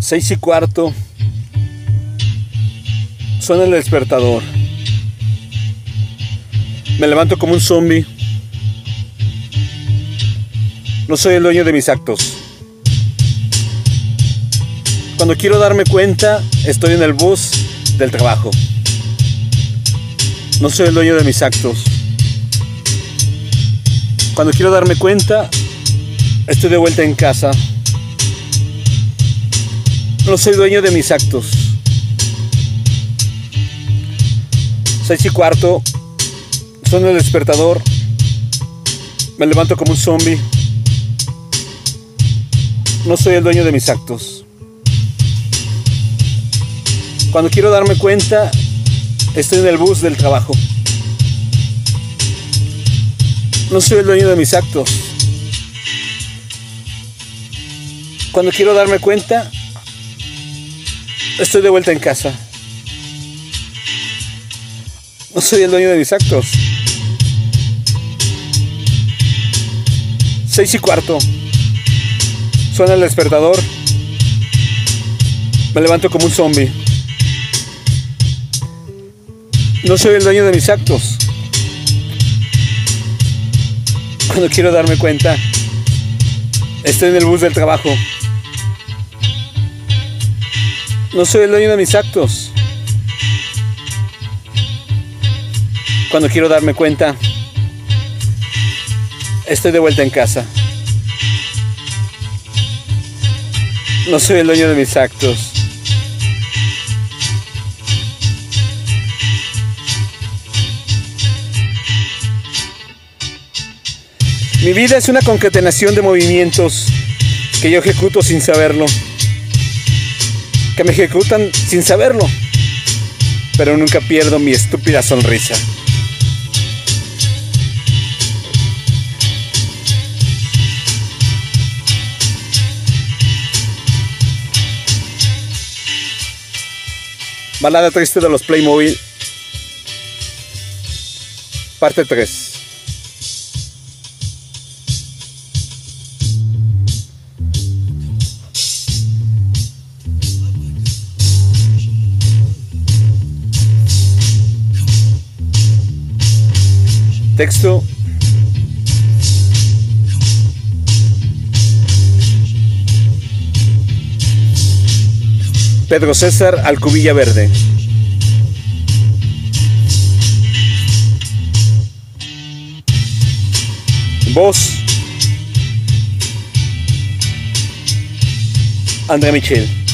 Seis y cuarto. Suena el despertador. Me levanto como un zombie. No soy el dueño de mis actos. Cuando quiero darme cuenta, estoy en el bus del trabajo. No soy el dueño de mis actos. Cuando quiero darme cuenta, estoy de vuelta en casa. No soy dueño de mis actos. Seis y cuarto. Suena el despertador. Me levanto como un zombie. No soy el dueño de mis actos. Cuando quiero darme cuenta, estoy en el bus del trabajo. No soy el dueño de mis actos. Cuando quiero darme cuenta, estoy de vuelta en casa. No soy el dueño de mis actos. Seis y cuarto. Suena el despertador. Me levanto como un zombie. No soy el dueño de mis actos. Cuando quiero darme cuenta, estoy en el bus del trabajo. No soy el dueño de mis actos. Cuando quiero darme cuenta, estoy de vuelta en casa. No soy el dueño de mis actos. Mi vida es una concatenación de movimientos que yo ejecuto sin saberlo. Que me ejecutan sin saberlo. Pero nunca pierdo mi estúpida sonrisa. Balada triste de los Playmobil. Parte 3. Texto. Pedro César Alcubilla Verde. Voz. Andrea Michel.